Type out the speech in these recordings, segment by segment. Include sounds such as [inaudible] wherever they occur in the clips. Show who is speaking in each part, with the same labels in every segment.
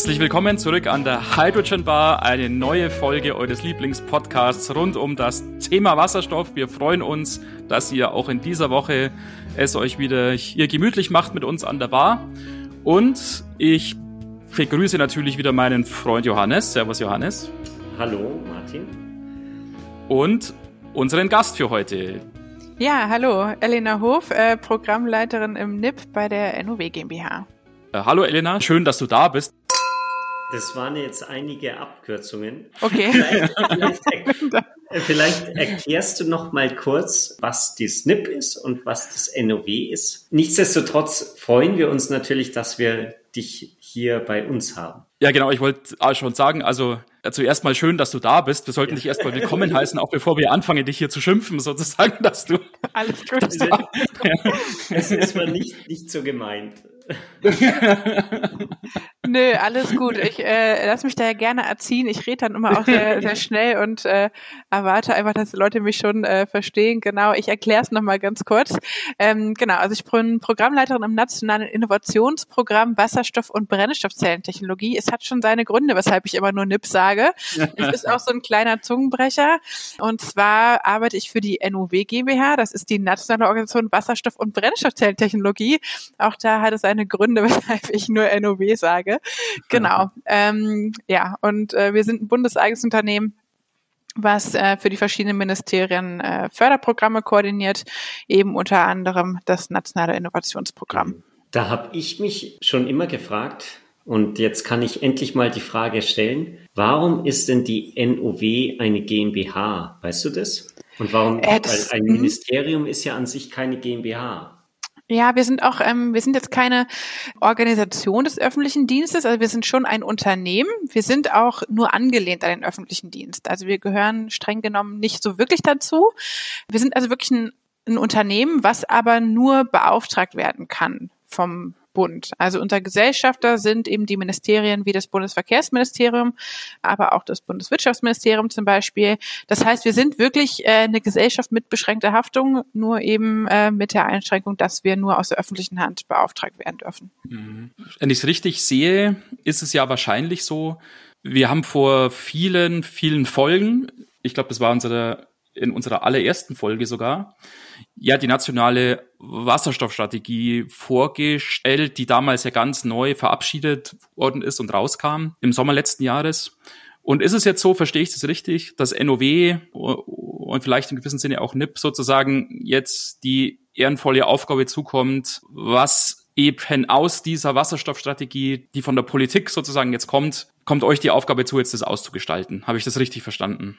Speaker 1: Herzlich willkommen zurück an der Hydrogen Bar, eine neue Folge eures Lieblingspodcasts rund um das Thema Wasserstoff. Wir freuen uns, dass ihr auch in dieser Woche es euch wieder hier gemütlich macht mit uns an der Bar. Und ich begrüße natürlich wieder meinen Freund Johannes. Servus Johannes.
Speaker 2: Hallo Martin.
Speaker 1: Und unseren Gast für heute.
Speaker 3: Ja, hallo, Elena Hof, äh, Programmleiterin im NIP bei der NOW GmbH.
Speaker 1: Äh, hallo Elena, schön, dass du da bist.
Speaker 2: Das waren jetzt einige Abkürzungen.
Speaker 3: Okay. [laughs]
Speaker 2: Vielleicht, vielleicht, vielleicht erklärst du noch mal kurz, was die SNP ist und was das NOW ist. Nichtsdestotrotz freuen wir uns natürlich, dass wir dich hier bei uns haben.
Speaker 1: Ja, genau, ich wollte schon sagen, also zuerst mal schön, dass du da bist. Wir sollten dich erstmal willkommen heißen, auch bevor wir anfangen, dich hier zu schimpfen, sozusagen, dass du.
Speaker 3: Alles [laughs] gut.
Speaker 2: Das [laughs] ist mal nicht, nicht so gemeint. [laughs]
Speaker 3: Nö, alles gut. Ich äh, lass mich da ja gerne erziehen. Ich rede dann immer auch sehr, [laughs] sehr schnell und äh, erwarte einfach, dass die Leute mich schon äh, verstehen. Genau, ich erkläre es nochmal ganz kurz. Ähm, genau, also ich bin Programmleiterin im Nationalen Innovationsprogramm Wasserstoff- und Brennstoffzellentechnologie. Es hat schon seine Gründe, weshalb ich immer nur NIP sage. [laughs] Es ist auch so ein kleiner Zungenbrecher. Und zwar arbeite ich für die NUW GmbH. Das ist die Nationale Organisation Wasserstoff- und Brennstoffzellentechnologie. Auch da hat es eine Gründe, [laughs] weshalb ich nur NOW sage. Genau. Ähm, ja, und äh, wir sind ein bundeseigenes Unternehmen was äh, für die verschiedenen Ministerien äh, Förderprogramme koordiniert, eben unter anderem das Nationale Innovationsprogramm.
Speaker 2: Da habe ich mich schon immer gefragt, und jetzt kann ich endlich mal die Frage stellen, warum ist denn die NOW eine GmbH? Weißt du das? Und warum, äh, das, weil ein mhm. Ministerium ist ja an sich keine GmbH.
Speaker 3: Ja, wir sind auch, ähm, wir sind jetzt keine Organisation des öffentlichen Dienstes, also wir sind schon ein Unternehmen. Wir sind auch nur angelehnt an den öffentlichen Dienst. Also wir gehören streng genommen nicht so wirklich dazu. Wir sind also wirklich ein, ein Unternehmen, was aber nur beauftragt werden kann vom Bund. Also unter Gesellschafter sind eben die Ministerien wie das Bundesverkehrsministerium, aber auch das Bundeswirtschaftsministerium zum Beispiel. Das heißt, wir sind wirklich äh, eine Gesellschaft mit beschränkter Haftung, nur eben äh, mit der Einschränkung, dass wir nur aus der öffentlichen Hand beauftragt werden dürfen.
Speaker 1: Mhm. Wenn ich es richtig sehe, ist es ja wahrscheinlich so, wir haben vor vielen, vielen Folgen, ich glaube, das war unsere, in unserer allerersten Folge sogar, ja die nationale Wasserstoffstrategie vorgestellt, die damals ja ganz neu verabschiedet worden ist und rauskam im Sommer letzten Jahres. Und ist es jetzt so, verstehe ich das richtig, dass NOW und vielleicht im gewissen Sinne auch NIP sozusagen jetzt die ehrenvolle Aufgabe zukommt, was eben aus dieser Wasserstoffstrategie, die von der Politik sozusagen jetzt kommt, kommt euch die Aufgabe zu, jetzt das auszugestalten. Habe ich das richtig verstanden?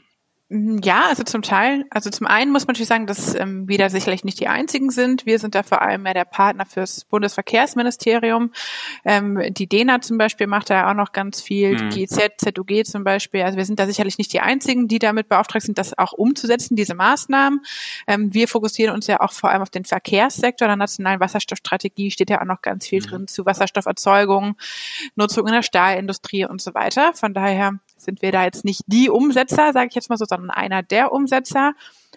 Speaker 3: Mhm, ja, also zum Teil. Also zum einen muss man natürlich sagen, dass ähm, wir da sicherlich nicht die einzigen sind. Wir sind da vor allem mehr der Partner fürs Bundesverkehrsministerium. Ähm, die DENA zum Beispiel macht da auch noch ganz viel, mhm. die GZ, ZUG zum Beispiel. Also wir sind da sicherlich nicht die einzigen, die damit beauftragt sind, das auch umzusetzen, diese Maßnahmen. Ähm, wir fokussieren uns ja auch vor allem auf den Verkehrssektor. In der nationalen Wasserstoffstrategie steht ja auch noch ganz viel mhm. drin zu Wasserstofferzeugung, Nutzung in der Stahlindustrie und so weiter. Von daher sind wir da jetzt nicht die Umsetzer, sage ich jetzt mal so, sondern einer der Umsetzer.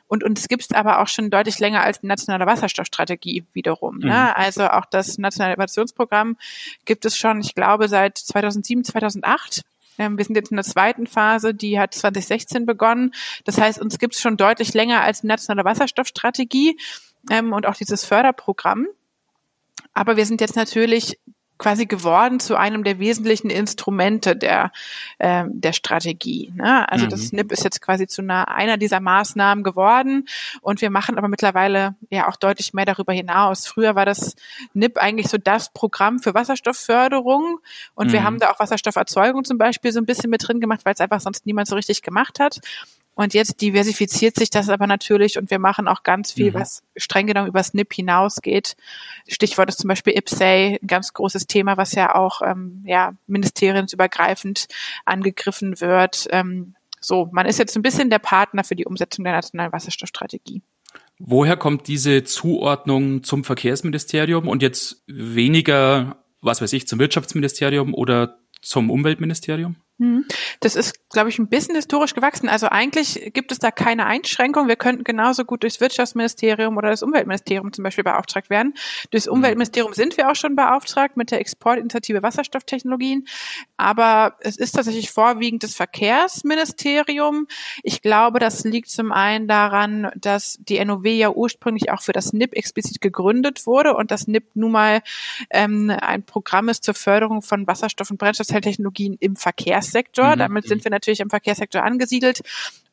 Speaker 3: Und uns gibt es aber auch schon deutlich länger als die nationale Wasserstoffstrategie wiederum. Ne? Mhm. Also auch das nationale Innovationsprogramm gibt es schon, ich glaube, seit 2007, 2008. Ähm, wir sind jetzt in der zweiten Phase, die hat 2016 begonnen. Das heißt, uns gibt es schon deutlich länger als die nationale Wasserstoffstrategie ähm, und auch dieses Förderprogramm. Aber wir sind jetzt natürlich quasi geworden zu einem der wesentlichen Instrumente der, äh, der Strategie. Ne? Also mhm. das SNP ist jetzt quasi zu einer, einer dieser Maßnahmen geworden und wir machen aber mittlerweile ja auch deutlich mehr darüber hinaus. Früher war das NIP eigentlich so das Programm für Wasserstoffförderung und mhm. wir haben da auch Wasserstofferzeugung zum Beispiel so ein bisschen mit drin gemacht, weil es einfach sonst niemand so richtig gemacht hat. Und jetzt diversifiziert sich das aber natürlich und wir machen auch ganz viel, mhm. was streng genommen über SNP hinausgeht. Stichwort ist zum Beispiel IPSAY, ein ganz großes Thema, was ja auch ähm, ja, ministeriensübergreifend angegriffen wird. Ähm, so, man ist jetzt ein bisschen der Partner für die Umsetzung der nationalen Wasserstoffstrategie.
Speaker 1: Woher kommt diese Zuordnung zum Verkehrsministerium und jetzt weniger, was weiß ich, zum Wirtschaftsministerium oder zum Umweltministerium?
Speaker 3: Hm. Das ist, glaube ich, ein bisschen historisch gewachsen. Also eigentlich gibt es da keine Einschränkung. Wir könnten genauso gut durchs Wirtschaftsministerium oder das Umweltministerium zum Beispiel beauftragt werden. Durchs mhm. Umweltministerium sind wir auch schon beauftragt mit der Exportinitiative Wasserstofftechnologien. Aber es ist tatsächlich vorwiegend das Verkehrsministerium. Ich glaube, das liegt zum einen daran, dass die NOW ja ursprünglich auch für das NIP explizit gegründet wurde und das NIP nun mal ähm, ein Programm ist zur Förderung von Wasserstoff- und Brennstoffzelltechnologien im Verkehr Verkehrssektor. Mhm. Damit sind wir natürlich im Verkehrssektor angesiedelt.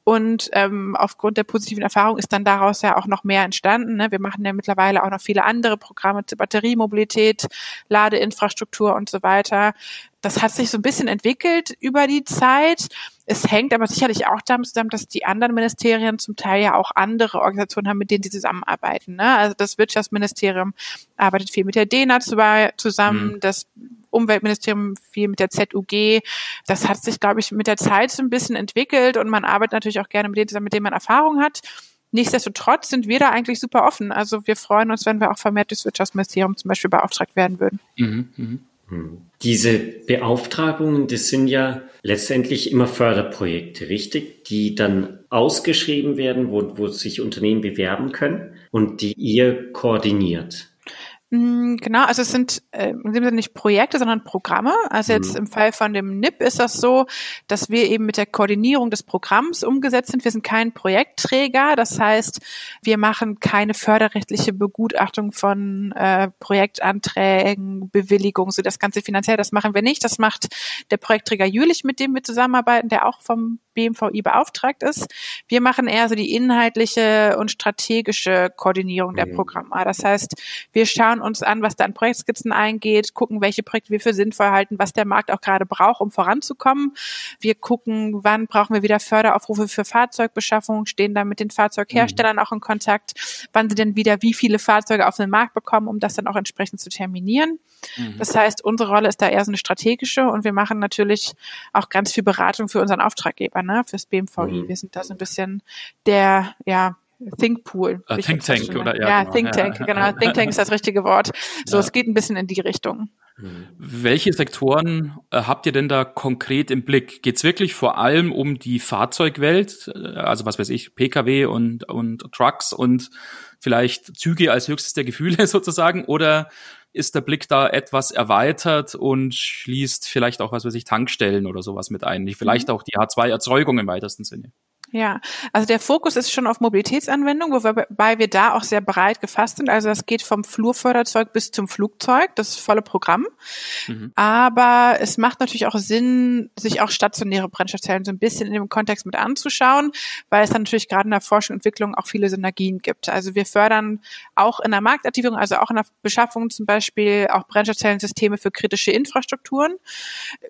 Speaker 3: Und ähm, aufgrund der positiven Erfahrung ist dann daraus ja auch noch mehr entstanden. Ne? Wir machen ja mittlerweile auch noch viele andere Programme zur Batteriemobilität, Ladeinfrastruktur und so weiter. Das hat sich so ein bisschen entwickelt über die Zeit. Es hängt aber sicherlich auch damit zusammen, dass die anderen Ministerien zum Teil ja auch andere Organisationen haben, mit denen sie zusammenarbeiten. Ne? Also das Wirtschaftsministerium arbeitet viel mit der DENA zusammen, mhm. das Umweltministerium viel mit der ZUG. Das hat sich, glaube ich, mit der Zeit so ein bisschen entwickelt und man arbeitet natürlich auch gerne mit denen zusammen, mit denen man Erfahrung hat. Nichtsdestotrotz sind wir da eigentlich super offen. Also wir freuen uns, wenn wir auch vermehrt durchs Wirtschaftsministerium zum Beispiel beauftragt werden würden. Mhm,
Speaker 2: mh. Diese Beauftragungen, das sind ja letztendlich immer Förderprojekte, richtig? Die dann ausgeschrieben werden, wo, wo sich Unternehmen bewerben können und die ihr koordiniert.
Speaker 3: Mm, genau, also es sind äh, in dem Sinne nicht Projekte, sondern Programme. Also jetzt mhm. im Fall von dem NIP ist das so, dass wir eben mit der Koordinierung des Programms umgesetzt sind. Wir sind kein Projektträger, das heißt, wir machen keine förderrechtliche Begutachtung von äh, Projektanträgen, Bewilligung, so das ganze finanziell, das machen wir nicht. Das macht der Projektträger Jülich, mit dem wir zusammenarbeiten, der auch vom BMVI beauftragt ist. Wir machen eher so die inhaltliche und strategische Koordinierung der mhm. Programme. Das heißt, wir schauen uns an, was da an Projektskizzen eingeht, gucken, welche Projekte wir für sinnvoll halten, was der Markt auch gerade braucht, um voranzukommen. Wir gucken, wann brauchen wir wieder Förderaufrufe für Fahrzeugbeschaffung, stehen da mit den Fahrzeugherstellern mhm. auch in Kontakt, wann sie denn wieder wie viele Fahrzeuge auf den Markt bekommen, um das dann auch entsprechend zu terminieren. Mhm. Das heißt, unsere Rolle ist da eher so eine strategische und wir machen natürlich auch ganz viel Beratung für unseren Auftraggeber, ne, fürs BMVI. Mhm. Wir sind da so ein bisschen der, ja, Think Pool.
Speaker 1: Uh, Think Tank, oder?
Speaker 3: Ja, ja genau. Think Tank, ja. genau. Think Tank ist das richtige Wort. So, ja. es geht ein bisschen in die Richtung.
Speaker 1: Mhm. Welche Sektoren äh, habt ihr denn da konkret im Blick? Geht es wirklich vor allem um die Fahrzeugwelt, äh, also was weiß ich, Pkw und, und Trucks und vielleicht Züge als höchstes der Gefühle [laughs] sozusagen? Oder ist der Blick da etwas erweitert und schließt vielleicht auch, was weiß ich, Tankstellen oder sowas mit ein? Vielleicht mhm. auch die H2-Erzeugung im weitesten Sinne.
Speaker 3: Ja, also der Fokus ist schon auf Mobilitätsanwendung, wobei wir da auch sehr breit gefasst sind. Also das geht vom Flurförderzeug bis zum Flugzeug, das volle Programm. Mhm. Aber es macht natürlich auch Sinn, sich auch stationäre Brennstoffzellen so ein bisschen in dem Kontext mit anzuschauen, weil es dann natürlich gerade in der Forschung und Entwicklung auch viele Synergien gibt. Also wir fördern auch in der Marktaktivierung, also auch in der Beschaffung zum Beispiel auch Brennstoffzellensysteme für kritische Infrastrukturen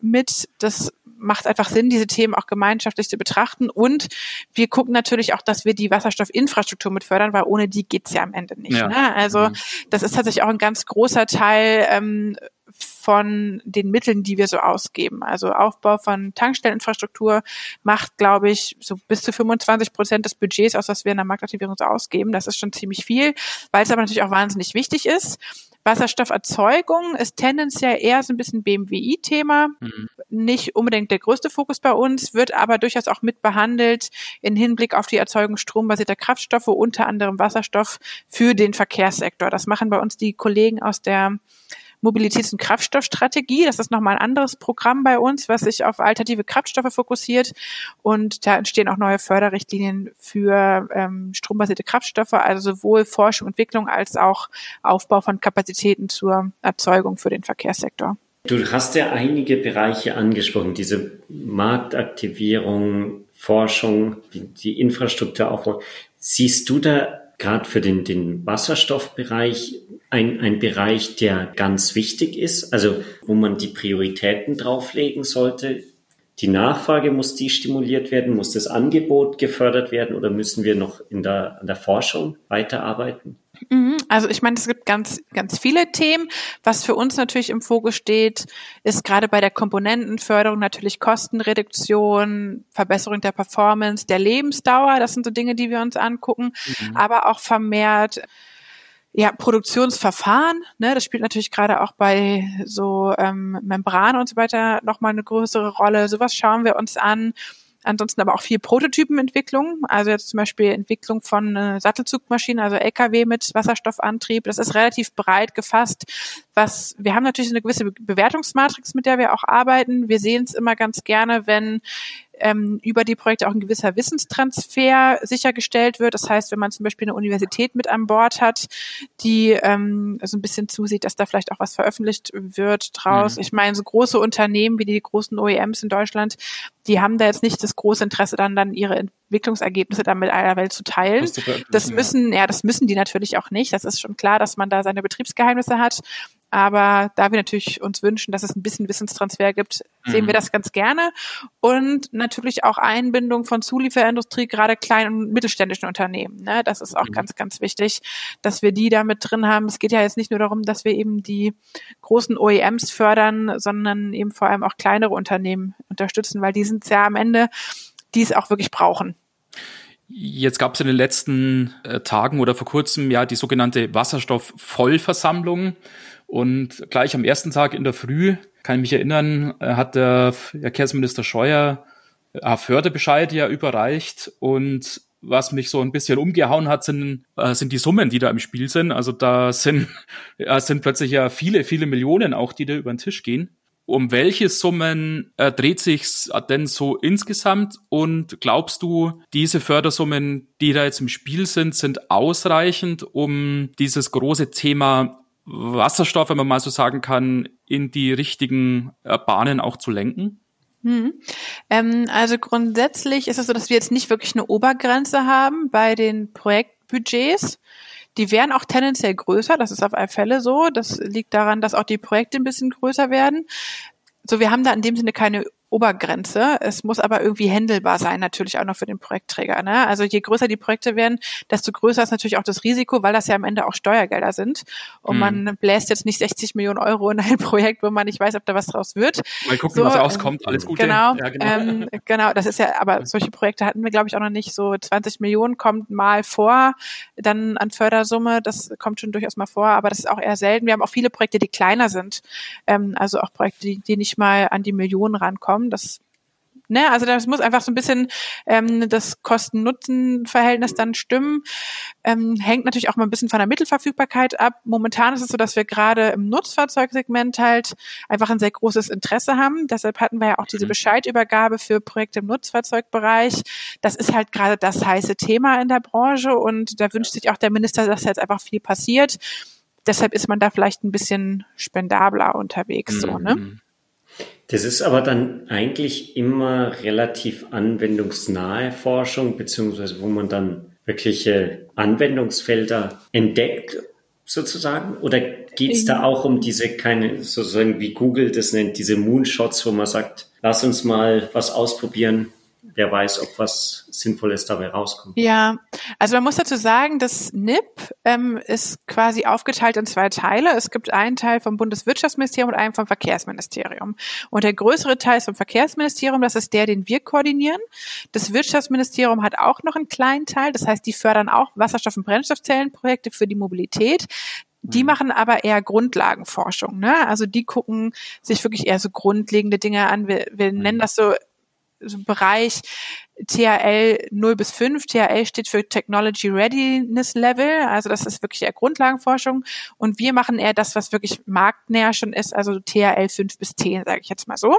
Speaker 3: mit. Das macht einfach Sinn, diese Themen auch gemeinschaftlich zu betrachten. Und wir gucken natürlich auch, dass wir die Wasserstoffinfrastruktur mit fördern, weil ohne die geht's ja am Ende nicht. Ja. Ne? Also mhm. das ist tatsächlich auch ein ganz großer Teil ähm, von den Mitteln, die wir so ausgeben. Also Aufbau von Tankstelleninfrastruktur macht, glaube ich, so bis zu 25 Prozent des Budgets aus, was wir in der Marktaktivierung so ausgeben. Das ist schon ziemlich viel, weil es aber natürlich auch wahnsinnig wichtig ist. Wasserstofferzeugung ist tendenziell eher so ein bisschen BMWI-Thema. Mhm. Nicht unbedingt der größte Fokus bei uns, wird aber durchaus auch mit behandelt in Hinblick auf die Erzeugung strombasierter Kraftstoffe, unter anderem Wasserstoff für den Verkehrssektor. Das machen bei uns die Kollegen aus der Mobilitäts- und Kraftstoffstrategie. Das ist nochmal ein anderes Programm bei uns, was sich auf alternative Kraftstoffe fokussiert. Und da entstehen auch neue Förderrichtlinien für ähm, strombasierte Kraftstoffe, also sowohl Forschung, Entwicklung als auch Aufbau von Kapazitäten zur Erzeugung für den Verkehrssektor.
Speaker 2: Du hast ja einige Bereiche angesprochen, diese Marktaktivierung, Forschung, die, die Infrastrukturaufbau. Siehst du da gerade für den, den Wasserstoffbereich ein, ein Bereich, der ganz wichtig ist, also wo man die Prioritäten drauflegen sollte. Die Nachfrage muss die stimuliert werden, muss das Angebot gefördert werden oder müssen wir noch in der, an der Forschung weiterarbeiten?
Speaker 3: Mhm. Also ich meine, es gibt ganz, ganz viele Themen. Was für uns natürlich im Fokus steht, ist gerade bei der Komponentenförderung natürlich Kostenreduktion, Verbesserung der Performance, der Lebensdauer. Das sind so Dinge, die wir uns angucken. Mhm. Aber auch vermehrt ja, Produktionsverfahren, ne, das spielt natürlich gerade auch bei so ähm, Membran und so weiter nochmal eine größere Rolle. Sowas schauen wir uns an. Ansonsten aber auch viel Prototypenentwicklung, also jetzt zum Beispiel Entwicklung von äh, Sattelzugmaschinen, also LKW mit Wasserstoffantrieb. Das ist relativ breit gefasst. Was wir haben natürlich eine gewisse Bewertungsmatrix, mit der wir auch arbeiten. Wir sehen es immer ganz gerne, wenn ähm, über die Projekte auch ein gewisser Wissenstransfer sichergestellt wird. Das heißt, wenn man zum Beispiel eine Universität mit an Bord hat, die ähm, so ein bisschen zusieht, dass da vielleicht auch was veröffentlicht wird draus. Mhm. Ich meine, so große Unternehmen wie die großen OEMs in Deutschland, die haben da jetzt nicht das große Interesse, dann dann ihre Entwicklungsergebnisse dann mit aller Welt zu teilen. Das müssen, ja, das müssen die natürlich auch nicht. Das ist schon klar, dass man da seine Betriebsgeheimnisse hat. Aber da wir natürlich uns wünschen, dass es ein bisschen Wissenstransfer gibt, mhm. sehen wir mhm. das ganz gerne. Und natürlich auch Einbindung von Zulieferindustrie, gerade kleinen und mittelständischen Unternehmen. Ne? Das ist auch mhm. ganz, ganz wichtig, dass wir die da mit drin haben. Es geht ja jetzt nicht nur darum, dass wir eben die großen OEMs fördern, sondern eben vor allem auch kleinere Unternehmen unterstützen, weil die sind ja am Ende, die es auch wirklich brauchen.
Speaker 1: Jetzt gab es in den letzten äh, Tagen oder vor kurzem ja die sogenannte Wasserstoffvollversammlung. Und gleich am ersten Tag in der Früh, kann ich mich erinnern, äh, hat der Verkehrsminister Scheuer äh, Förderbescheid ja überreicht und was mich so ein bisschen umgehauen hat, sind, äh, sind die Summen, die da im Spiel sind. Also da sind, [laughs] äh, sind plötzlich ja viele, viele Millionen auch, die da über den Tisch gehen. Um welche Summen äh, dreht sich's denn so insgesamt? Und glaubst du, diese Fördersummen, die da jetzt im Spiel sind, sind ausreichend, um dieses große Thema Wasserstoff, wenn man mal so sagen kann, in die richtigen äh, Bahnen auch zu lenken?
Speaker 3: Hm. Ähm, also grundsätzlich ist es so, dass wir jetzt nicht wirklich eine Obergrenze haben bei den Projektbudgets. Die wären auch tendenziell größer, das ist auf alle Fälle so. Das liegt daran, dass auch die Projekte ein bisschen größer werden. So, wir haben da in dem Sinne keine Obergrenze. Es muss aber irgendwie händelbar sein, natürlich auch noch für den Projektträger. Ne? Also je größer die Projekte werden, desto größer ist natürlich auch das Risiko, weil das ja am Ende auch Steuergelder sind. Und hm. man bläst jetzt nicht 60 Millionen Euro in ein [laughs] Projekt, wo man nicht weiß, ob da was draus wird.
Speaker 1: Mal gucken, so, was rauskommt. Alles Gute.
Speaker 3: Genau, ja, genau. Ähm, genau, das ist ja, aber solche Projekte hatten wir, glaube ich, auch noch nicht. So 20 Millionen kommt mal vor, dann an Fördersumme. Das kommt schon durchaus mal vor, aber das ist auch eher selten. Wir haben auch viele Projekte, die kleiner sind. Ähm, also auch Projekte, die, die nicht mal an die Millionen rankommen kommen. Das Ne, also das muss einfach so ein bisschen ähm, das Kosten-Nutzen-Verhältnis dann stimmen. Ähm, hängt natürlich auch mal ein bisschen von der Mittelverfügbarkeit ab. Momentan ist es so, dass wir gerade im Nutzfahrzeugsegment halt einfach ein sehr großes Interesse haben. Deshalb hatten wir ja auch diese mhm. Bescheidübergabe für Projekte im Nutzfahrzeugbereich. Das ist halt gerade das heiße Thema in der Branche und da wünscht sich auch der Minister, dass jetzt einfach viel passiert. Deshalb ist man da vielleicht ein bisschen spendabler unterwegs, mhm. so, ne?
Speaker 2: Das ist aber dann eigentlich immer relativ anwendungsnahe Forschung, beziehungsweise wo man dann wirkliche Anwendungsfelder entdeckt, sozusagen? Oder geht es da auch um diese keine, sozusagen wie Google das nennt, diese Moonshots, wo man sagt, lass uns mal was ausprobieren, wer weiß, ob was Sinnvolles dabei rauskommt.
Speaker 3: Ja, also man muss dazu sagen, das NIP ähm, ist quasi aufgeteilt in zwei Teile. Es gibt einen Teil vom Bundeswirtschaftsministerium und einen vom Verkehrsministerium. Und der größere Teil ist vom Verkehrsministerium, das ist der, den wir koordinieren. Das Wirtschaftsministerium hat auch noch einen kleinen Teil, das heißt, die fördern auch Wasserstoff- und Brennstoffzellenprojekte für die Mobilität. Die mhm. machen aber eher Grundlagenforschung. Ne? Also die gucken sich wirklich eher so grundlegende Dinge an. Wir, wir nennen mhm. das so so Bereich THL 0 bis 5. THL steht für Technology Readiness Level, also das ist wirklich eher Grundlagenforschung. Und wir machen eher das, was wirklich marktnäher schon ist, also THL 5 bis 10, sage ich jetzt mal so.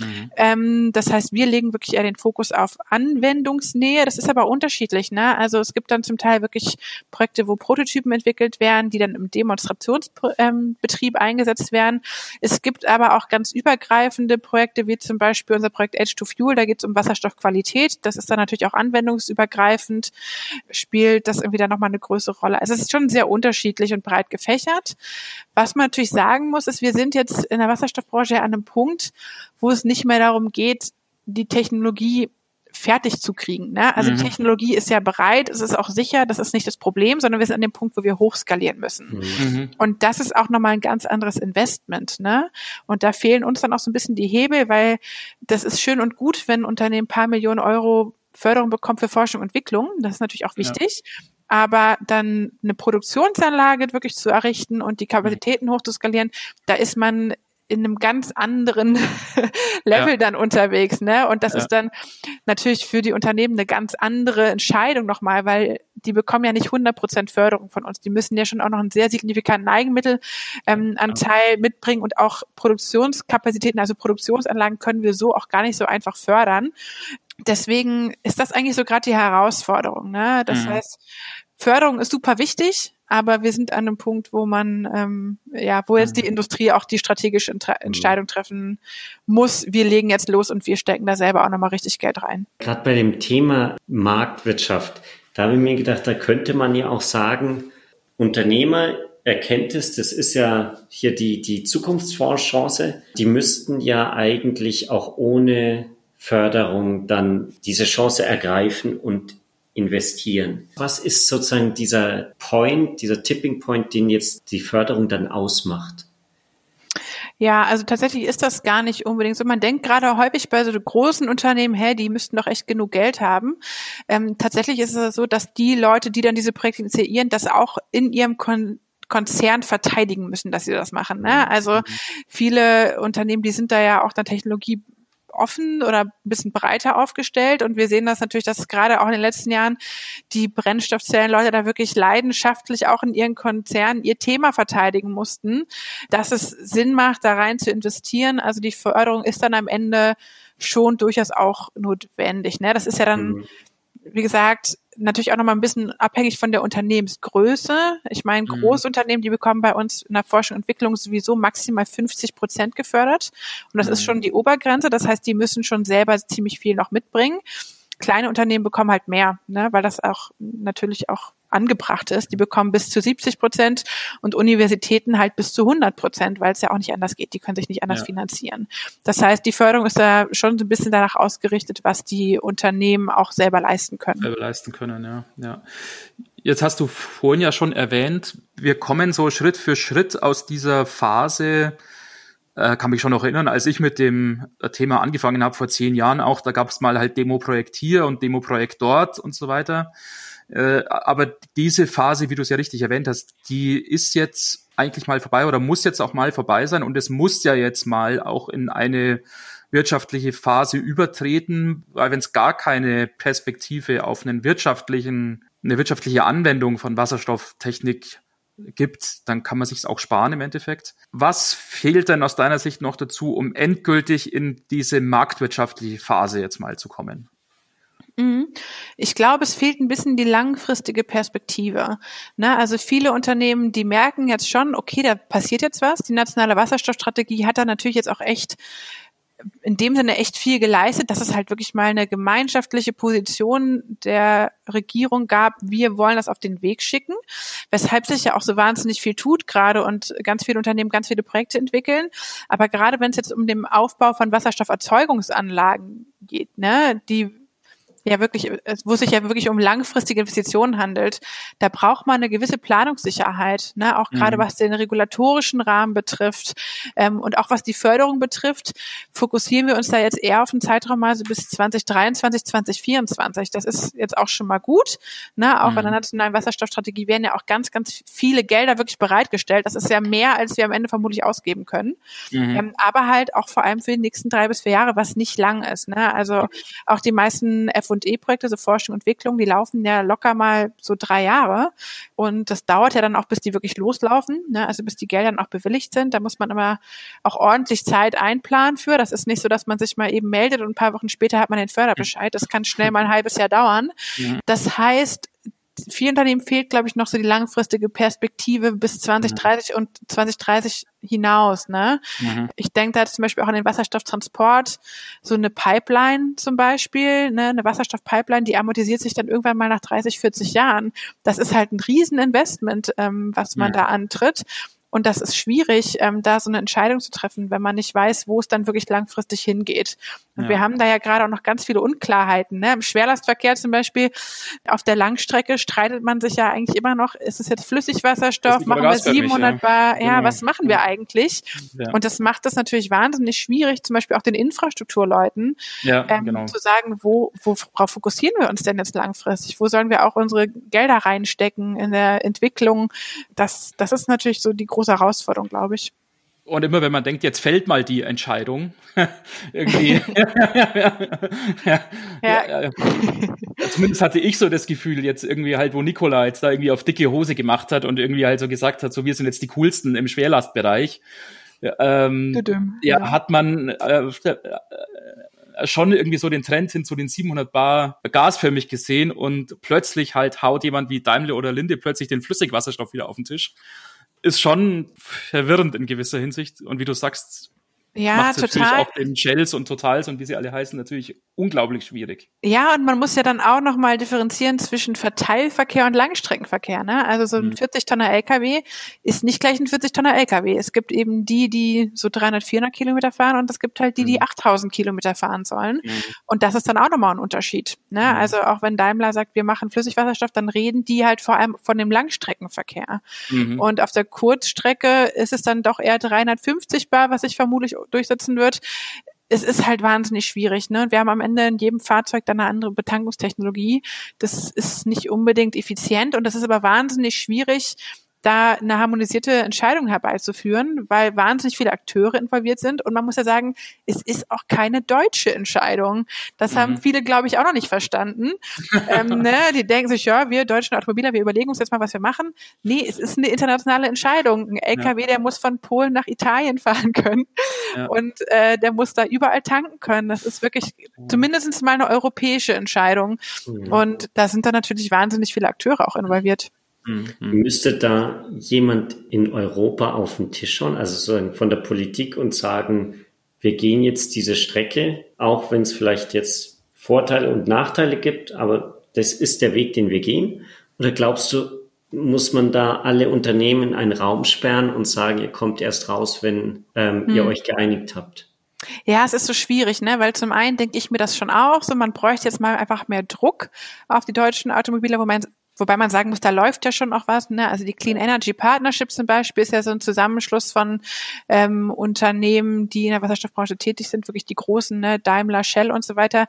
Speaker 3: Mhm. Ähm, das heißt, wir legen wirklich eher den Fokus auf Anwendungsnähe. Das ist aber unterschiedlich. Ne? Also es gibt dann zum Teil wirklich Projekte, wo Prototypen entwickelt werden, die dann im Demonstrationsbetrieb ähm, eingesetzt werden. Es gibt aber auch ganz übergreifende Projekte, wie zum Beispiel unser Projekt Edge to Fuel. Da geht es um Wasserstoffqualität das ist dann natürlich auch anwendungsübergreifend, spielt das irgendwie dann nochmal eine größere Rolle. Also es ist schon sehr unterschiedlich und breit gefächert. Was man natürlich sagen muss, ist, wir sind jetzt in der Wasserstoffbranche an einem Punkt, wo es nicht mehr darum geht, die Technologie fertig zu kriegen. Ne? Also mhm. die Technologie ist ja bereit, es ist auch sicher, das ist nicht das Problem, sondern wir sind an dem Punkt, wo wir hochskalieren müssen. Mhm. Und das ist auch nochmal ein ganz anderes Investment. Ne? Und da fehlen uns dann auch so ein bisschen die Hebel, weil das ist schön und gut, wenn ein Unternehmen ein paar Millionen Euro Förderung bekommt für Forschung und Entwicklung. Das ist natürlich auch wichtig. Ja. aber dann eine Produktionsanlage wirklich zu errichten und die Kapazitäten hochzuskalieren, da ist man in einem ganz anderen [laughs] Level ja. dann unterwegs, ne? Und das ja. ist dann natürlich für die Unternehmen eine ganz andere Entscheidung nochmal, weil die bekommen ja nicht 100 Prozent Förderung von uns. Die müssen ja schon auch noch einen sehr signifikanten Eigenmittelanteil ähm, mitbringen und auch Produktionskapazitäten, also Produktionsanlagen können wir so auch gar nicht so einfach fördern. Deswegen ist das eigentlich so gerade die Herausforderung. Ne? Das mhm. heißt, Förderung ist super wichtig, aber wir sind an einem Punkt, wo man, ähm, ja, wo jetzt die mhm. Industrie auch die strategische mhm. Entscheidung treffen muss. Wir legen jetzt los und wir stecken da selber auch nochmal richtig Geld rein.
Speaker 2: Gerade bei dem Thema Marktwirtschaft, da habe ich mir gedacht, da könnte man ja auch sagen, Unternehmer erkennt es, das ist ja hier die, die Zukunftsfonds-Chance, die müssten ja eigentlich auch ohne Förderung dann diese Chance ergreifen und investieren. Was ist sozusagen dieser Point, dieser Tipping Point, den jetzt die Förderung dann ausmacht?
Speaker 3: Ja, also tatsächlich ist das gar nicht unbedingt so. Man denkt gerade häufig bei so großen Unternehmen, hey, die müssten doch echt genug Geld haben. Ähm, tatsächlich ist es so, dass die Leute, die dann diese Projekte initiieren, das auch in ihrem Kon Konzern verteidigen müssen, dass sie das machen. Ne? Mhm. Also mhm. viele Unternehmen, die sind da ja auch dann Technologie offen oder ein bisschen breiter aufgestellt. Und wir sehen das natürlich, dass gerade auch in den letzten Jahren die Brennstoffzellenleute da wirklich leidenschaftlich auch in ihren Konzernen ihr Thema verteidigen mussten, dass es Sinn macht, da rein zu investieren. Also die Förderung ist dann am Ende schon durchaus auch notwendig. Ne? Das ist ja dann, mhm. Wie gesagt, natürlich auch nochmal ein bisschen abhängig von der Unternehmensgröße. Ich meine, mhm. Großunternehmen, die bekommen bei uns in der Forschung und Entwicklung sowieso maximal 50 Prozent gefördert. Und das mhm. ist schon die Obergrenze. Das heißt, die müssen schon selber ziemlich viel noch mitbringen. Kleine Unternehmen bekommen halt mehr, ne, weil das auch natürlich auch angebracht ist. Die bekommen bis zu 70 Prozent und Universitäten halt bis zu 100 Prozent, weil es ja auch nicht anders geht. Die können sich nicht anders ja. finanzieren. Das heißt, die Förderung ist da schon so ein bisschen danach ausgerichtet, was die Unternehmen auch selber leisten können.
Speaker 1: Selber leisten können, ja. ja. Jetzt hast du vorhin ja schon erwähnt, wir kommen so Schritt für Schritt aus dieser Phase, äh, kann mich schon noch erinnern, als ich mit dem Thema angefangen habe vor zehn Jahren auch, da gab es mal halt Demo-Projekt hier und Demo-Projekt dort und so weiter. Äh, aber diese Phase, wie du es ja richtig erwähnt hast, die ist jetzt eigentlich mal vorbei oder muss jetzt auch mal vorbei sein und es muss ja jetzt mal auch in eine wirtschaftliche Phase übertreten, weil wenn es gar keine Perspektive auf einen wirtschaftlichen, eine wirtschaftliche Anwendung von Wasserstofftechnik gibt, dann kann man sich auch sparen im Endeffekt. Was fehlt denn aus deiner Sicht noch dazu, um endgültig in diese marktwirtschaftliche Phase jetzt mal zu kommen?
Speaker 3: Mhm. Ich glaube, es fehlt ein bisschen die langfristige Perspektive. Ne? Also viele Unternehmen, die merken jetzt schon, okay, da passiert jetzt was. Die nationale Wasserstoffstrategie hat da natürlich jetzt auch echt in dem Sinne echt viel geleistet, dass es halt wirklich mal eine gemeinschaftliche Position der Regierung gab. Wir wollen das auf den Weg schicken, weshalb sich ja auch so wahnsinnig viel tut gerade und ganz viele Unternehmen ganz viele Projekte entwickeln. Aber gerade wenn es jetzt um den Aufbau von Wasserstofferzeugungsanlagen geht, ne, die ja wirklich, wo es sich ja wirklich um langfristige Investitionen handelt, da braucht man eine gewisse Planungssicherheit, ne? auch gerade mhm. was den regulatorischen Rahmen betrifft ähm, und auch was die Förderung betrifft, fokussieren wir uns da jetzt eher auf den Zeitraum mal so bis 2023, 2024. Das ist jetzt auch schon mal gut. Ne? Auch mhm. in der nationalen Wasserstoffstrategie werden ja auch ganz, ganz viele Gelder wirklich bereitgestellt. Das ist ja mehr, als wir am Ende vermutlich ausgeben können. Mhm. Ähm, aber halt auch vor allem für die nächsten drei bis vier Jahre, was nicht lang ist. Ne? Also auch die meisten F E-Projekte, so Forschung und Entwicklung, die laufen ja locker mal so drei Jahre. Und das dauert ja dann auch, bis die wirklich loslaufen, ne? also bis die Gelder dann auch bewilligt sind. Da muss man immer auch ordentlich Zeit einplanen für. Das ist nicht so, dass man sich mal eben meldet und ein paar Wochen später hat man den Förderbescheid. Das kann schnell mal ein halbes Jahr dauern. Das heißt, vielen Unternehmen fehlt, glaube ich, noch so die langfristige Perspektive bis 2030 mhm. und 2030 hinaus. Ne? Mhm. Ich denke da zum Beispiel auch an den Wasserstofftransport, so eine Pipeline zum Beispiel, ne? eine Wasserstoffpipeline, die amortisiert sich dann irgendwann mal nach 30, 40 Jahren. Das ist halt ein Rieseninvestment, ähm, was man mhm. da antritt. Und das ist schwierig, ähm, da so eine Entscheidung zu treffen, wenn man nicht weiß, wo es dann wirklich langfristig hingeht. Und ja. wir haben da ja gerade auch noch ganz viele Unklarheiten. Ne? Im Schwerlastverkehr zum Beispiel, auf der Langstrecke streitet man sich ja eigentlich immer noch, ist es jetzt Flüssigwasserstoff, machen wir 700 Bar, ja, ja genau. was machen wir eigentlich? Ja. Und das macht es natürlich wahnsinnig schwierig, zum Beispiel auch den Infrastrukturleuten, ähm, genau. zu sagen, wo, worauf fokussieren wir uns denn jetzt langfristig? Wo sollen wir auch unsere Gelder reinstecken in der Entwicklung? Das, das ist natürlich so die große Herausforderung, glaube ich.
Speaker 1: Und immer wenn man denkt, jetzt fällt mal die Entscheidung, [laughs] irgendwie. [laughs] ja, ja. ja, Zumindest hatte ich so das Gefühl, jetzt irgendwie halt, wo Nikola jetzt da irgendwie auf dicke Hose gemacht hat und irgendwie halt so gesagt hat, so wir sind jetzt die coolsten im Schwerlastbereich. Ähm, ja, ja, hat man äh, schon irgendwie so den Trend hin zu den 700 Bar gasförmig gesehen und plötzlich halt haut jemand wie Daimler oder Linde plötzlich den Flüssigwasserstoff wieder auf den Tisch ist schon verwirrend in gewisser Hinsicht. Und wie du sagst, ja, macht total. natürlich auch den Shells und Totals und wie sie alle heißen natürlich unglaublich schwierig.
Speaker 3: Ja, und man muss ja dann auch nochmal differenzieren zwischen Verteilverkehr und Langstreckenverkehr. Ne? Also so ein 40-Tonner mhm. LKW ist nicht gleich ein 40-Tonner LKW. Es gibt eben die, die so 300, 400 Kilometer fahren und es gibt halt die, die 8000 mhm. Kilometer fahren sollen. Mhm. Und das ist dann auch nochmal ein Unterschied. Ne? Mhm. Also auch wenn Daimler sagt, wir machen Flüssigwasserstoff, dann reden die halt vor allem von dem Langstreckenverkehr. Mhm. Und auf der Kurzstrecke ist es dann doch eher 350 Bar, was ich vermutlich durchsetzen wird es ist halt wahnsinnig schwierig. Ne? Wir haben am Ende in jedem Fahrzeug dann eine andere Betankungstechnologie. Das ist nicht unbedingt effizient und das ist aber wahnsinnig schwierig, da eine harmonisierte Entscheidung herbeizuführen, weil wahnsinnig viele Akteure involviert sind. Und man muss ja sagen, es ist auch keine deutsche Entscheidung. Das mhm. haben viele, glaube ich, auch noch nicht verstanden. ähm, [laughs] ne? Die denken sich, ja, wir deutschen Automobiler, wir überlegen uns jetzt mal, was wir machen. Nee, es ist eine internationale Entscheidung. Ein LKW, ja. der muss von Polen nach Italien [laughs] fahren können. Ja. Und äh, der muss da überall tanken können. Das ist wirklich mhm. zumindest mal eine europäische Entscheidung. Mhm. Und da sind dann natürlich wahnsinnig viele Akteure auch involviert.
Speaker 2: Mhm. Müsste da jemand in Europa auf den Tisch schauen, also so von der Politik und sagen, wir gehen jetzt diese Strecke, auch wenn es vielleicht jetzt Vorteile und Nachteile gibt, aber das ist der Weg, den wir gehen? Oder glaubst du, muss man da alle Unternehmen einen Raum sperren und sagen, ihr kommt erst raus, wenn ähm, hm. ihr euch geeinigt habt?
Speaker 3: Ja, es ist so schwierig, ne? Weil zum einen denke ich mir das schon auch, so man bräuchte jetzt mal einfach mehr Druck auf die deutschen Automobile, wo man Wobei man sagen muss, da läuft ja schon auch was. Ne? Also die Clean Energy Partnership zum Beispiel ist ja so ein Zusammenschluss von ähm, Unternehmen, die in der Wasserstoffbranche tätig sind, wirklich die großen, ne? Daimler, Shell und so weiter,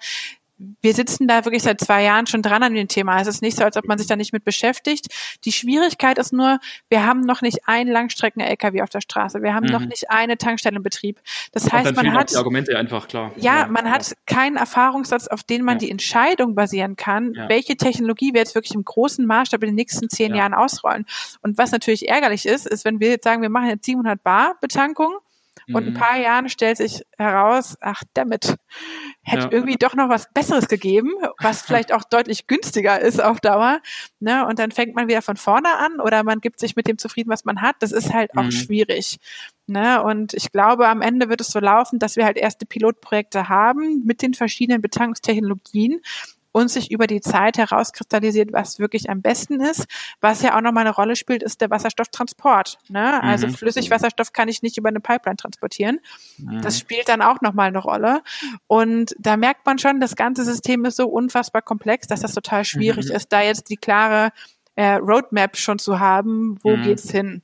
Speaker 3: wir sitzen da wirklich seit zwei Jahren schon dran an dem Thema. Es ist nicht so, als ob man sich da nicht mit beschäftigt. Die Schwierigkeit ist nur, wir haben noch nicht einen Langstrecken-LKW auf der Straße. Wir haben mhm. noch nicht eine Tankstelle in Betrieb. Das heißt, man hat
Speaker 1: die Argumente einfach klar.
Speaker 3: Ja, ja man ja. hat keinen Erfahrungssatz, auf den man ja. die Entscheidung basieren kann, welche Technologie wir jetzt wirklich im großen Maßstab in den nächsten zehn Jahren ausrollen. Und was natürlich ärgerlich ist, ist, wenn wir jetzt sagen, wir machen jetzt 700 Bar Betankung und ein mhm. paar Jahren stellt sich heraus, ach damit, hätte ja. irgendwie doch noch was Besseres gegeben, was [laughs] vielleicht auch deutlich günstiger ist auf Dauer. Ne? Und dann fängt man wieder von vorne an oder man gibt sich mit dem zufrieden, was man hat. Das ist halt auch mhm. schwierig. Ne? Und ich glaube, am Ende wird es so laufen, dass wir halt erste Pilotprojekte haben mit den verschiedenen Betankungstechnologien und sich über die Zeit herauskristallisiert, was wirklich am besten ist. Was ja auch nochmal eine Rolle spielt, ist der Wasserstofftransport. Ne? Also mhm. Flüssigwasserstoff kann ich nicht über eine Pipeline transportieren. Mhm. Das spielt dann auch nochmal eine Rolle. Und da merkt man schon, das ganze System ist so unfassbar komplex, dass das total schwierig mhm. ist, da jetzt die klare äh, Roadmap schon zu haben, wo mhm. geht's hin.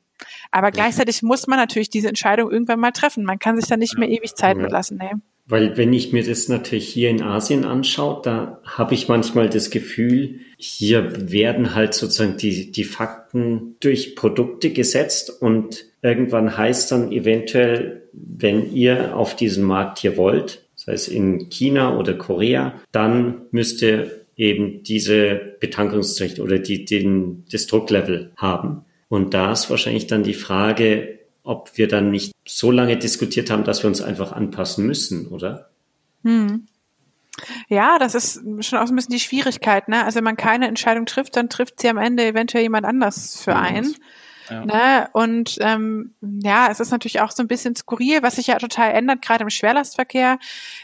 Speaker 3: Aber gleichzeitig muss man natürlich diese Entscheidung irgendwann mal treffen. Man kann sich da nicht mehr ewig Zeit mitlassen. Nee.
Speaker 2: Weil wenn ich mir das natürlich hier in Asien anschaue, da habe ich manchmal das Gefühl, hier werden halt sozusagen die, die Fakten durch Produkte gesetzt und irgendwann heißt dann eventuell, wenn ihr auf diesen Markt hier wollt, sei es in China oder Korea, dann müsste eben diese Betankungstechnik oder die, den, das Drucklevel haben. Und da ist wahrscheinlich dann die Frage, ob wir dann nicht so lange diskutiert haben, dass wir uns einfach anpassen müssen, oder? Hm.
Speaker 3: Ja, das ist schon auch so ein bisschen die Schwierigkeit. Ne? Also wenn man keine Entscheidung trifft, dann trifft sie am Ende eventuell jemand anders für einen. Ja. Ne? Und ähm, ja, es ist natürlich auch so ein bisschen skurril, was sich ja total ändert, gerade im Schwerlastverkehr,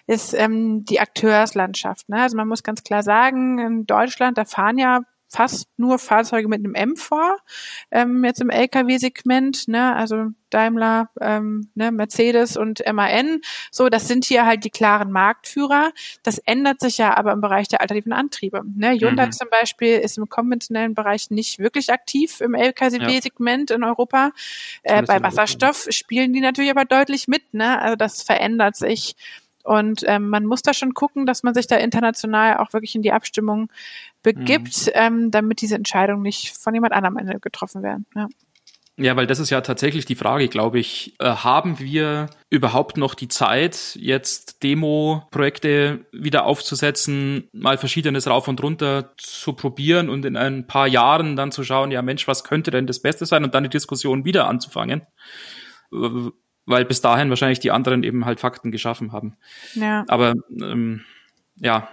Speaker 3: ist ähm, die Akteurslandschaft. Ne? Also man muss ganz klar sagen, in Deutschland, da fahren ja fast nur Fahrzeuge mit einem M vor, ähm, jetzt im Lkw-Segment, ne, also Daimler, ähm, ne, Mercedes und MAN. So, das sind hier halt die klaren Marktführer. Das ändert sich ja aber im Bereich der alternativen Antriebe. Ne? Hyundai mhm. zum Beispiel ist im konventionellen Bereich nicht wirklich aktiv im LKW-Segment ja. in Europa. Äh, bei Wasserstoff spielen die natürlich aber deutlich mit. Ne? Also das verändert sich. Und ähm, man muss da schon gucken, dass man sich da international auch wirklich in die Abstimmung begibt, mhm. ähm, damit diese Entscheidungen nicht von jemand anderem Ende getroffen werden. Ja.
Speaker 1: Ja, weil das ist ja tatsächlich die Frage, glaube ich. Äh, haben wir überhaupt noch die Zeit, jetzt Demo-Projekte wieder aufzusetzen, mal verschiedenes rauf und runter zu probieren und in ein paar Jahren dann zu schauen, ja Mensch, was könnte denn das Beste sein und dann die Diskussion wieder anzufangen? Weil bis dahin wahrscheinlich die anderen eben halt Fakten geschaffen haben. Ja. Aber ähm, ja.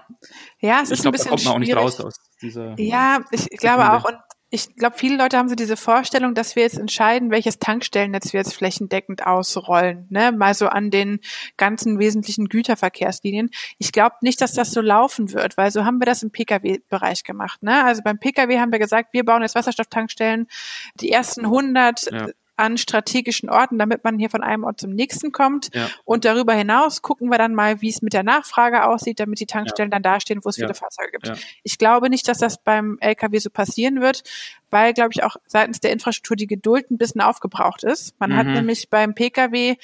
Speaker 3: Ja, es ist glaub, ein bisschen da kommt man auch nicht raus aus dieser. Ja, ich glaube auch und ich glaube, viele Leute haben so diese Vorstellung, dass wir jetzt entscheiden, welches Tankstellennetz wir jetzt flächendeckend ausrollen, ne? mal so an den ganzen wesentlichen Güterverkehrslinien. Ich glaube nicht, dass das so laufen wird, weil so haben wir das im Pkw-Bereich gemacht. Ne? Also beim Pkw haben wir gesagt, wir bauen jetzt Wasserstofftankstellen. Die ersten 100 ja an strategischen Orten, damit man hier von einem Ort zum nächsten kommt. Ja. Und darüber hinaus gucken wir dann mal, wie es mit der Nachfrage aussieht, damit die Tankstellen ja. dann dastehen, wo es ja. viele Fahrzeuge gibt. Ich glaube nicht, dass das beim LKW so passieren wird, weil, glaube ich, auch seitens der Infrastruktur die Geduld ein bisschen aufgebraucht ist. Man mhm. hat nämlich beim Pkw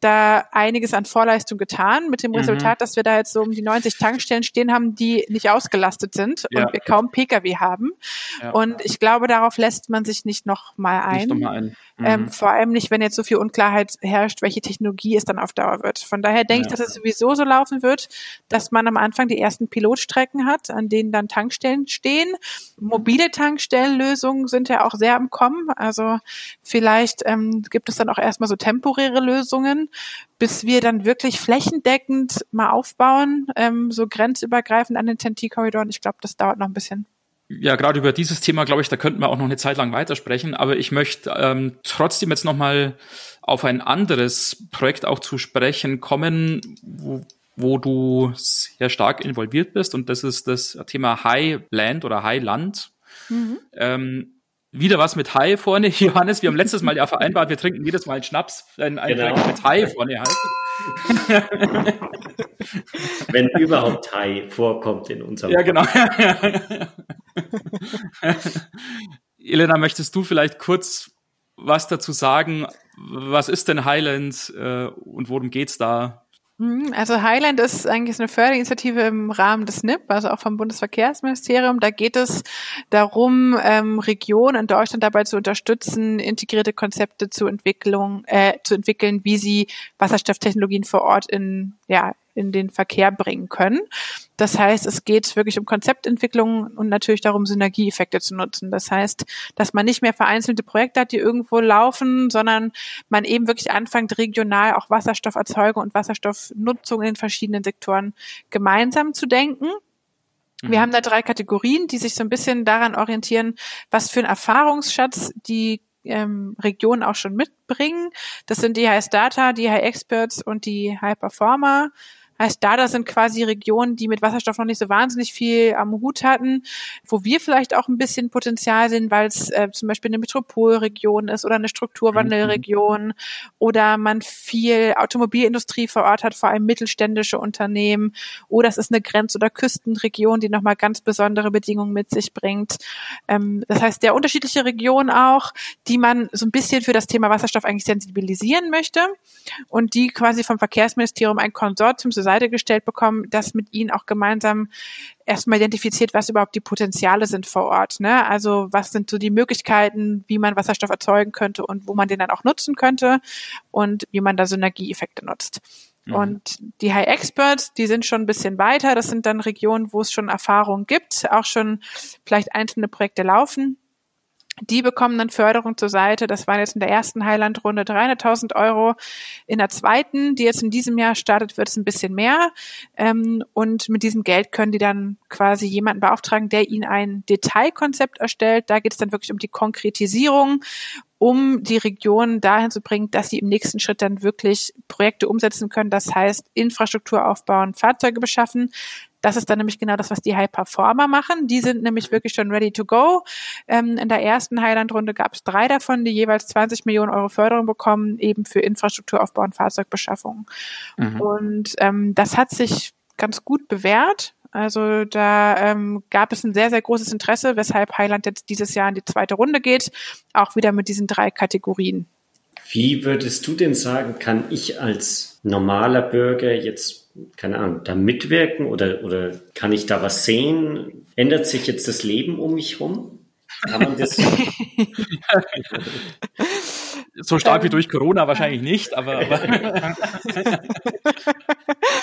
Speaker 3: da einiges an Vorleistung getan, mit dem mhm. Resultat, dass wir da jetzt so um die 90 Tankstellen stehen haben, die nicht ausgelastet sind ja. und wir kaum Pkw haben. Ja. Und ich glaube, darauf lässt man sich nicht noch mal ein. Nicht noch mal ein. Mhm. Ähm, vor allem nicht, wenn jetzt so viel Unklarheit herrscht, welche Technologie es dann auf Dauer wird. Von daher denke ja. ich, dass es sowieso so laufen wird, dass man am Anfang die ersten Pilotstrecken hat, an denen dann Tankstellen stehen. Mobile Tankstellenlösungen sind ja auch sehr am Kommen. Also vielleicht ähm, gibt es dann auch erstmal so temporäre Lösungen bis wir dann wirklich flächendeckend mal aufbauen, ähm, so grenzübergreifend an den TNT-Korridoren. Ich glaube, das dauert noch ein bisschen.
Speaker 1: Ja, gerade über dieses Thema, glaube ich, da könnten wir auch noch eine Zeit lang weitersprechen. Aber ich möchte ähm, trotzdem jetzt noch mal auf ein anderes Projekt auch zu sprechen kommen, wo, wo du sehr stark involviert bist. Und das ist das Thema Highland oder Highland. Mhm. Ähm, wieder was mit Hai vorne. [laughs] Johannes, wir haben letztes Mal ja vereinbart, wir trinken jedes Mal einen Schnaps, wenn ein genau. mit Hai vorne
Speaker 2: halt. [laughs] wenn überhaupt Hai vorkommt in unserem
Speaker 1: Ja, genau. [laughs] Elena, möchtest du vielleicht kurz was dazu sagen? Was ist denn Highland äh, und worum geht's da?
Speaker 3: Mhm, also Highland ist eigentlich eine Förderinitiative im Rahmen des NIP, also auch vom Bundesverkehrsministerium. Da geht es darum, ähm, Regionen in Deutschland dabei zu unterstützen, integrierte Konzepte zu Entwicklung, äh, zu entwickeln, wie sie Wasserstofftechnologien vor Ort in ja in den Verkehr bringen können. Das heißt, es geht wirklich um Konzeptentwicklung und natürlich darum, Synergieeffekte zu nutzen. Das heißt, dass man nicht mehr vereinzelte Projekte hat, die irgendwo laufen, sondern man eben wirklich anfängt, regional auch Wasserstofferzeugung und Wasserstoffnutzung in den verschiedenen Sektoren gemeinsam zu denken. Wir mhm. haben da drei Kategorien, die sich so ein bisschen daran orientieren, was für ein Erfahrungsschatz die ähm, Regionen auch schon mitbringen. Das sind die High Data, die High Experts und die High Performer. Heißt, da, das sind quasi Regionen, die mit Wasserstoff noch nicht so wahnsinnig viel am Hut hatten, wo wir vielleicht auch ein bisschen Potenzial sehen, weil es äh, zum Beispiel eine Metropolregion ist oder eine Strukturwandelregion oder man viel Automobilindustrie vor Ort hat, vor allem mittelständische Unternehmen oder es ist eine Grenz- oder Küstenregion, die nochmal ganz besondere Bedingungen mit sich bringt. Ähm, das heißt, der unterschiedliche Regionen auch, die man so ein bisschen für das Thema Wasserstoff eigentlich sensibilisieren möchte und die quasi vom Verkehrsministerium ein Konsortium zusammen Seite gestellt bekommen, das mit ihnen auch gemeinsam erstmal identifiziert, was überhaupt die Potenziale sind vor Ort. Ne? Also was sind so die Möglichkeiten, wie man Wasserstoff erzeugen könnte und wo man den dann auch nutzen könnte und wie man da Synergieeffekte nutzt. Mhm. Und die High Experts, die sind schon ein bisschen weiter. Das sind dann Regionen, wo es schon Erfahrung gibt, auch schon vielleicht einzelne Projekte laufen. Die bekommen dann Förderung zur Seite. Das waren jetzt in der ersten Highland-Runde 300.000 Euro. In der zweiten, die jetzt in diesem Jahr startet, wird es ein bisschen mehr. Ähm, und mit diesem Geld können die dann quasi jemanden beauftragen, der ihnen ein Detailkonzept erstellt. Da geht es dann wirklich um die Konkretisierung um die Region dahin zu bringen, dass sie im nächsten Schritt dann wirklich Projekte umsetzen können. Das heißt, Infrastruktur aufbauen, Fahrzeuge beschaffen. Das ist dann nämlich genau das, was die High Performer machen. Die sind nämlich wirklich schon ready to go. Ähm, in der ersten Highland-Runde gab es drei davon, die jeweils 20 Millionen Euro Förderung bekommen, eben für Infrastrukturaufbau und Fahrzeugbeschaffung. Mhm. Und ähm, das hat sich ganz gut bewährt. Also da ähm, gab es ein sehr, sehr großes Interesse, weshalb Highland jetzt dieses Jahr in die zweite Runde geht, auch wieder mit diesen drei Kategorien.
Speaker 2: Wie würdest du denn sagen, kann ich als normaler Bürger jetzt, keine Ahnung, da mitwirken oder, oder kann ich da was sehen? Ändert sich jetzt das Leben um mich herum? Kann man das? [laughs]
Speaker 1: so stark wie durch Corona wahrscheinlich nicht, aber. aber [laughs]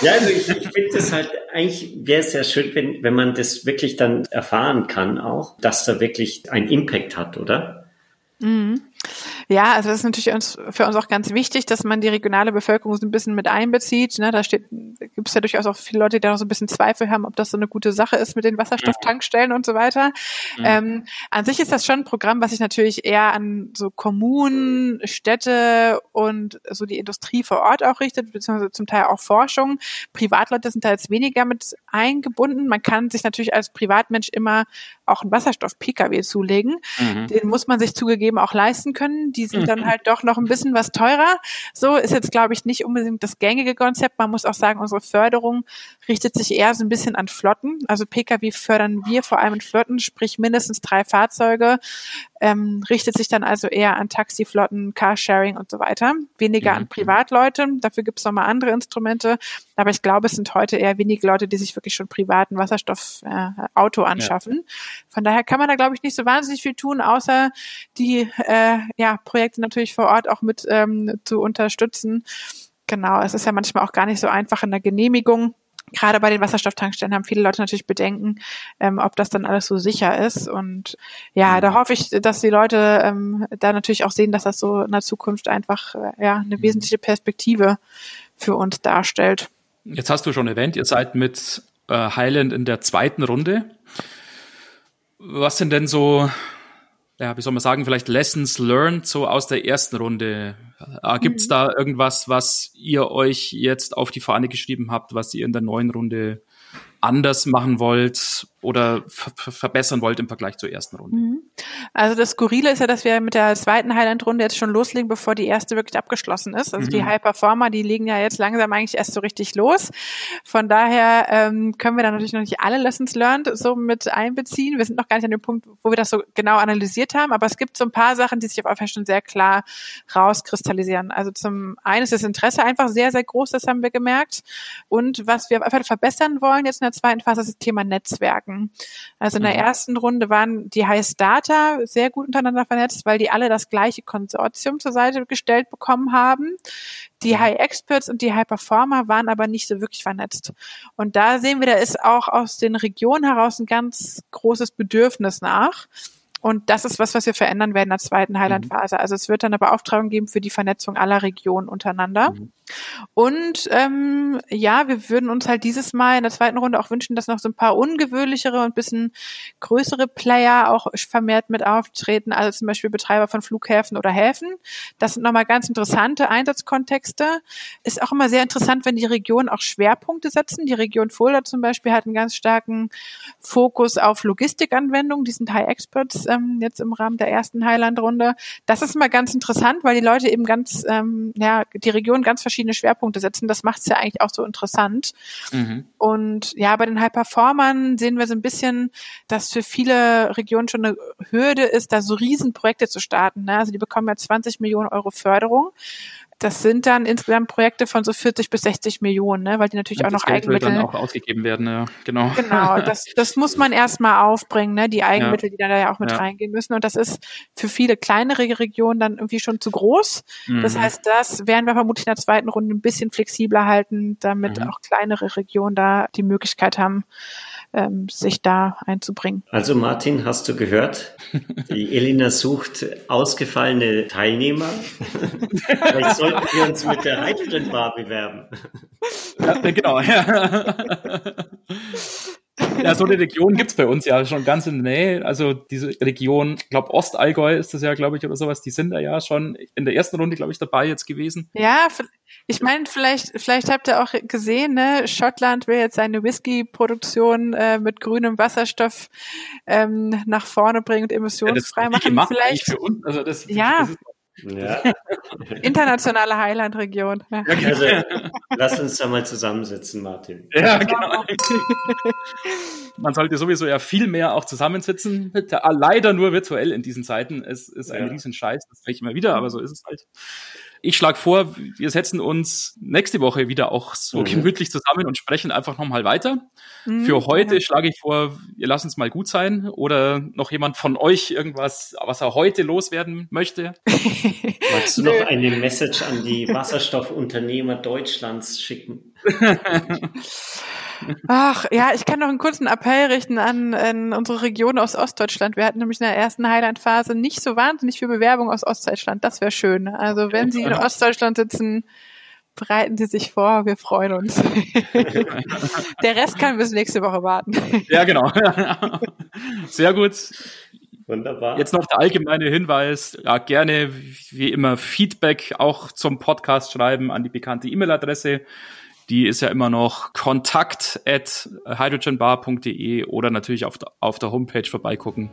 Speaker 2: ja, also ich, ich finde das halt, eigentlich wäre es ja schön, wenn, wenn man das wirklich dann erfahren kann auch, dass da wirklich ein Impact hat, oder?
Speaker 3: Mhm. Ja, also das ist natürlich uns, für uns auch ganz wichtig, dass man die regionale Bevölkerung so ein bisschen mit einbezieht. Ne? Da steht, gibt es ja durchaus auch viele Leute, die da noch so ein bisschen Zweifel haben, ob das so eine gute Sache ist mit den Wasserstofftankstellen und so weiter. Mhm. Ähm, an sich ist das schon ein Programm, was sich natürlich eher an so Kommunen, Städte und so die Industrie vor Ort auch richtet, beziehungsweise zum Teil auch Forschung. Privatleute sind da jetzt weniger mit eingebunden. Man kann sich natürlich als Privatmensch immer auch einen Wasserstoff-Pkw zulegen. Mhm. Den muss man sich zugegeben auch leisten können. Die sind dann mhm. halt doch noch ein bisschen was teurer. So ist jetzt, glaube ich, nicht unbedingt das gängige Konzept. Man muss auch sagen, unsere Förderung richtet sich eher so ein bisschen an Flotten. Also Pkw fördern wir vor allem in Flotten, sprich mindestens drei Fahrzeuge ähm, richtet sich dann also eher an Taxiflotten, Carsharing und so weiter, weniger mhm. an Privatleute. Dafür gibt es nochmal andere Instrumente, aber ich glaube, es sind heute eher wenige Leute, die sich wirklich schon privaten Wasserstoffauto äh, anschaffen. Ja. Von daher kann man da, glaube ich, nicht so wahnsinnig viel tun, außer die äh, ja, Projekte natürlich vor Ort auch mit ähm, zu unterstützen. Genau, es ist ja manchmal auch gar nicht so einfach in der Genehmigung gerade bei den Wasserstofftankstellen haben viele Leute natürlich Bedenken, ähm, ob das dann alles so sicher ist. Und ja, da hoffe ich, dass die Leute ähm, da natürlich auch sehen, dass das so in der Zukunft einfach äh, ja eine wesentliche Perspektive für uns darstellt.
Speaker 1: Jetzt hast du schon erwähnt, ihr seid mit äh, Highland in der zweiten Runde. Was sind denn so ja, wie soll man sagen, vielleicht Lessons learned so aus der ersten Runde? Äh, Gibt es mhm. da irgendwas, was ihr euch jetzt auf die Fahne geschrieben habt, was ihr in der neuen Runde anders machen wollt oder verbessern wollt im Vergleich zur ersten Runde? Mhm.
Speaker 3: Also das Skurrile ist ja, dass wir mit der zweiten Highland-Runde jetzt schon loslegen, bevor die erste wirklich abgeschlossen ist. Also mhm. die High Performer, die legen ja jetzt langsam eigentlich erst so richtig los. Von daher ähm, können wir da natürlich noch nicht alle Lessons learned so mit einbeziehen. Wir sind noch gar nicht an dem Punkt, wo wir das so genau analysiert haben, aber es gibt so ein paar Sachen, die sich auf jeden Fall schon sehr klar rauskristallisieren. Also zum einen ist das Interesse einfach sehr, sehr groß, das haben wir gemerkt. Und was wir einfach verbessern wollen jetzt in der zweiten Phase ist das Thema Netzwerken. Also in der mhm. ersten Runde waren die High Data sehr gut untereinander vernetzt, weil die alle das gleiche Konsortium zur Seite gestellt bekommen haben. Die mhm. High Experts und die High Performer waren aber nicht so wirklich vernetzt. Und da sehen wir, da ist auch aus den Regionen heraus ein ganz großes Bedürfnis nach. Und das ist was, was wir verändern werden in der zweiten Highland-Phase. Mhm. Also es wird dann eine Beauftragung geben für die Vernetzung aller Regionen untereinander. Mhm. Und ähm, ja, wir würden uns halt dieses Mal in der zweiten Runde auch wünschen, dass noch so ein paar ungewöhnlichere und bisschen größere Player auch vermehrt mit auftreten, also zum Beispiel Betreiber von Flughäfen oder Häfen. Das sind nochmal ganz interessante Einsatzkontexte. Ist auch immer sehr interessant, wenn die Regionen auch Schwerpunkte setzen. Die Region Fulda zum Beispiel hat einen ganz starken Fokus auf Logistikanwendungen. Die sind High Experts ähm, jetzt im Rahmen der ersten Highland-Runde. Das ist immer ganz interessant, weil die Leute eben ganz, ähm, ja, die Region ganz verschiedene Schwerpunkte setzen. Das macht es ja eigentlich auch so interessant. Mhm. Und ja, bei den High-Performern sehen wir so ein bisschen, dass für viele Regionen schon eine Hürde ist, da so Riesenprojekte zu starten. Ne? Also die bekommen ja 20 Millionen Euro Förderung das sind dann insgesamt Projekte von so 40 bis 60 Millionen, ne? weil die natürlich ja, auch noch Geld Eigenmittel.
Speaker 1: Dann auch ausgegeben werden, ja, genau.
Speaker 3: Genau, das, das muss man [laughs] erstmal aufbringen, ne? die Eigenmittel, ja. die da ja auch mit ja. reingehen müssen. Und das ist für viele kleinere Regionen dann irgendwie schon zu groß. Mhm. Das heißt, das werden wir vermutlich in der zweiten Runde ein bisschen flexibler halten, damit mhm. auch kleinere Regionen da die Möglichkeit haben, ähm, sich da einzubringen.
Speaker 2: Also Martin, hast du gehört? Die Elina sucht ausgefallene Teilnehmer. Vielleicht sollten wir uns mit der Hydrogen Bar bewerben.
Speaker 1: Ja, genau. Ja. Ja, so eine Region gibt's bei uns ja schon ganz in der Nähe. Also diese Region, ich glaube Ostallgäu ist das ja, glaube ich, oder sowas, die sind da ja schon in der ersten Runde, glaube ich, dabei jetzt gewesen.
Speaker 3: Ja, ich meine, vielleicht, vielleicht habt ihr auch gesehen, ne, Schottland will jetzt seine Whisky-Produktion äh, mit grünem Wasserstoff ähm, nach vorne bringen und emissionsfrei ja, machen. Vielleicht. Für uns. Also das, ja. Das ist ja. [laughs] Internationale Highland-Region. Ja.
Speaker 2: Also, lass uns da mal zusammensitzen, Martin.
Speaker 1: Ja, genau. [laughs] Man sollte sowieso ja viel mehr auch zusammensitzen. Leider nur virtuell in diesen Zeiten. Es ist ein ja. Riesenscheiß, das sage ich immer wieder, aber so ist es halt. Ich schlage vor, wir setzen uns nächste Woche wieder auch so mhm. gemütlich zusammen und sprechen einfach nochmal weiter. Mhm. Für heute schlage ich vor, wir lassen es mal gut sein oder noch jemand von euch irgendwas, was er heute loswerden möchte. [laughs]
Speaker 2: Magst du noch eine Message an die Wasserstoffunternehmer Deutschlands schicken? [laughs] [laughs]
Speaker 3: Ach, ja, ich kann noch einen kurzen Appell richten an, an unsere Region aus Ostdeutschland. Wir hatten nämlich in der ersten Highland-Phase nicht so wahnsinnig viel Bewerbung aus Ostdeutschland. Das wäre schön. Also wenn Sie in Ostdeutschland sitzen, bereiten Sie sich vor. Wir freuen uns. [laughs] der Rest kann bis nächste Woche warten.
Speaker 1: Ja, genau. Sehr gut. Wunderbar. Jetzt noch der allgemeine Hinweis, ja, gerne wie immer Feedback auch zum Podcast schreiben an die bekannte E-Mail-Adresse die ist ja immer noch kontakt at hydrogenbar.de oder natürlich auf, auf der Homepage vorbeigucken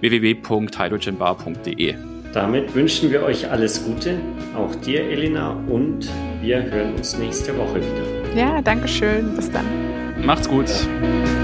Speaker 1: www.hydrogenbar.de.
Speaker 2: Damit wünschen wir euch alles Gute, auch dir, Elena, und wir hören uns nächste Woche wieder.
Speaker 3: Ja, danke schön. Bis dann.
Speaker 1: Macht's gut. Ja.